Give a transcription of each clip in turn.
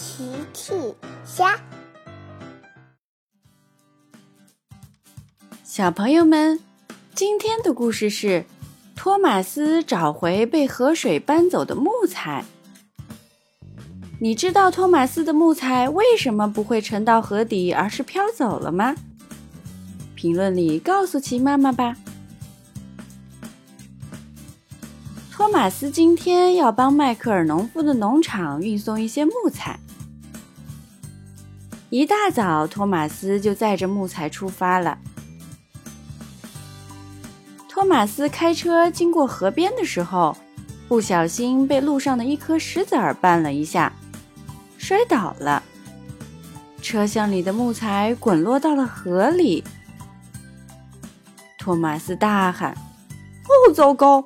奇趣虾，小朋友们，今天的故事是托马斯找回被河水搬走的木材。你知道托马斯的木材为什么不会沉到河底，而是飘走了吗？评论里告诉奇妈妈吧。托马斯今天要帮迈克尔农夫的农场运送一些木材。一大早，托马斯就载着木材出发了。托马斯开车经过河边的时候，不小心被路上的一颗石子儿绊了一下，摔倒了。车厢里的木材滚落到了河里。托马斯大喊：“哦，糟糕！”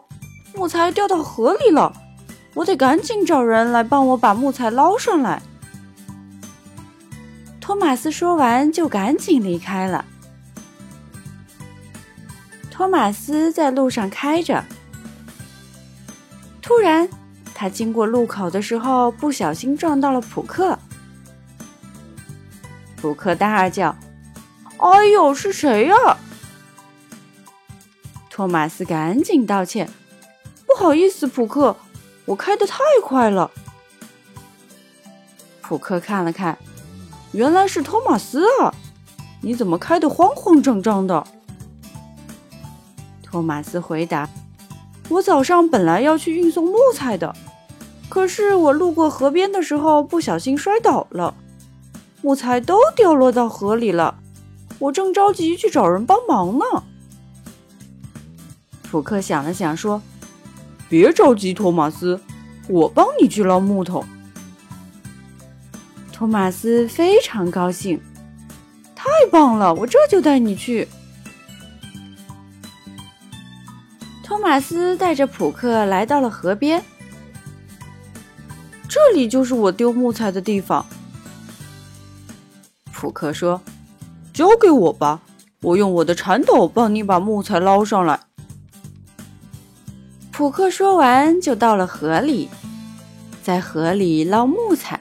木材掉到河里了，我得赶紧找人来帮我把木材捞上来。托马斯说完，就赶紧离开了。托马斯在路上开着，突然，他经过路口的时候，不小心撞到了普克。普克大叫：“哎呦，是谁呀？”托马斯赶紧道歉。不好意思，普克，我开的太快了。普克看了看，原来是托马斯啊！你怎么开的慌慌张张的？托马斯回答：“我早上本来要去运送木材的，可是我路过河边的时候不小心摔倒了，木材都掉落到河里了。我正着急去找人帮忙呢。”普克想了想说。别着急，托马斯，我帮你去捞木头。托马斯非常高兴，太棒了，我这就带你去。托马斯带着普克来到了河边，这里就是我丢木材的地方。普克说：“交给我吧，我用我的铲斗帮你把木材捞上来。”普克说完，就到了河里，在河里捞木材。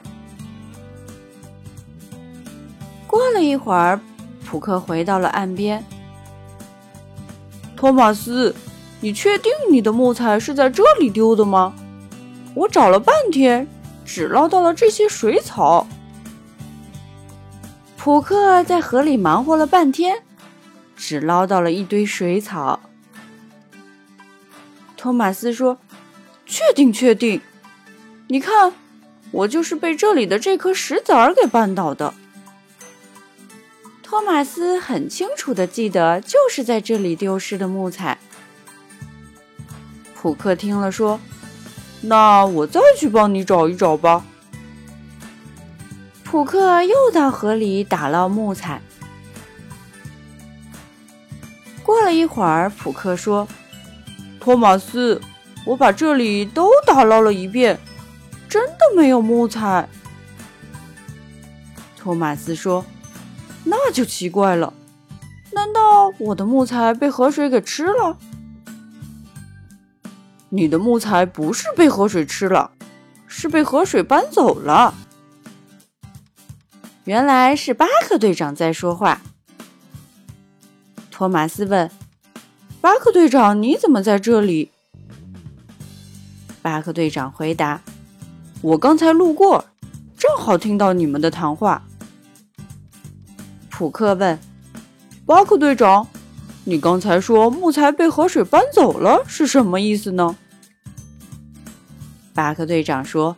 一会儿，普克回到了岸边。托马斯，你确定你的木材是在这里丢的吗？我找了半天，只捞到了这些水草。普克在河里忙活了半天，只捞到了一堆水草。托马斯说：“确定，确定。你看，我就是被这里的这颗石子儿给绊倒的。”托马斯很清楚的记得，就是在这里丢失的木材。普克听了说：“那我再去帮你找一找吧。”普克又到河里打捞木材。过了一会儿，普克说。托马斯，我把这里都打捞了一遍，真的没有木材。托马斯说：“那就奇怪了，难道我的木材被河水给吃了？”你的木材不是被河水吃了，是被河水搬走了。原来是巴克队长在说话。托马斯问。巴克队长，你怎么在这里？巴克队长回答：“我刚才路过，正好听到你们的谈话。”普克问：“巴克队长，你刚才说木材被河水搬走了，是什么意思呢？”巴克队长说：“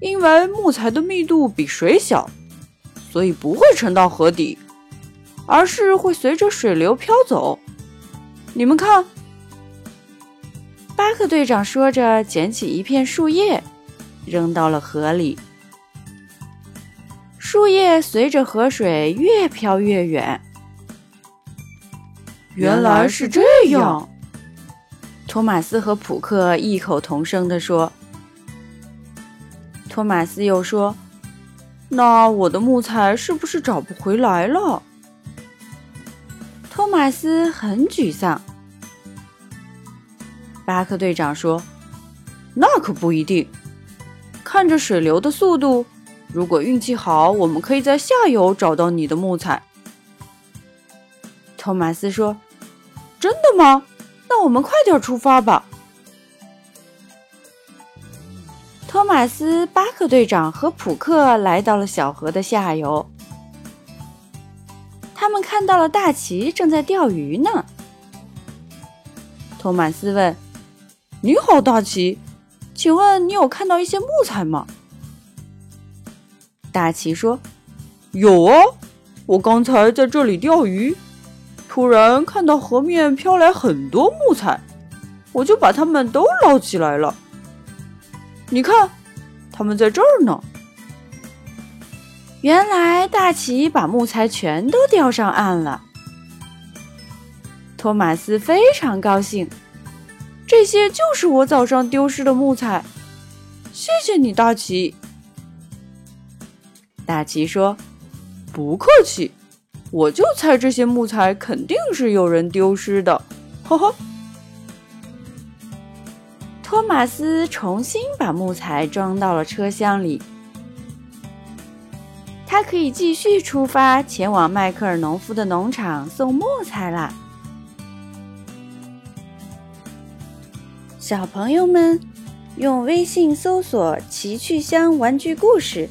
因为木材的密度比水小，所以不会沉到河底，而是会随着水流飘走。”你们看，巴克队长说着，捡起一片树叶，扔到了河里。树叶随着河水越飘越远。原来是这样，托马斯和普克异口同声地说。托马斯又说：“那我的木材是不是找不回来了？”托马斯很沮丧。巴克队长说：“那可不一定。看着水流的速度，如果运气好，我们可以在下游找到你的木材。”托马斯说：“真的吗？那我们快点出发吧。”托马斯、巴克队长和普克来到了小河的下游。他们看到了大奇正在钓鱼呢。托马斯问：“你好，大奇，请问你有看到一些木材吗？”大奇说：“有啊，我刚才在这里钓鱼，突然看到河面飘来很多木材，我就把它们都捞起来了。”你看，他们在这儿呢。原来大奇把木材全都钓上岸了。托马斯非常高兴，这些就是我早上丢失的木材。谢谢你，大奇。大奇说：“不客气，我就猜这些木材肯定是有人丢失的。”呵呵。托马斯重新把木材装到了车厢里，他可以继续出发前往迈克尔农夫的农场送木材啦。小朋友们，用微信搜索“奇趣箱玩具故事”，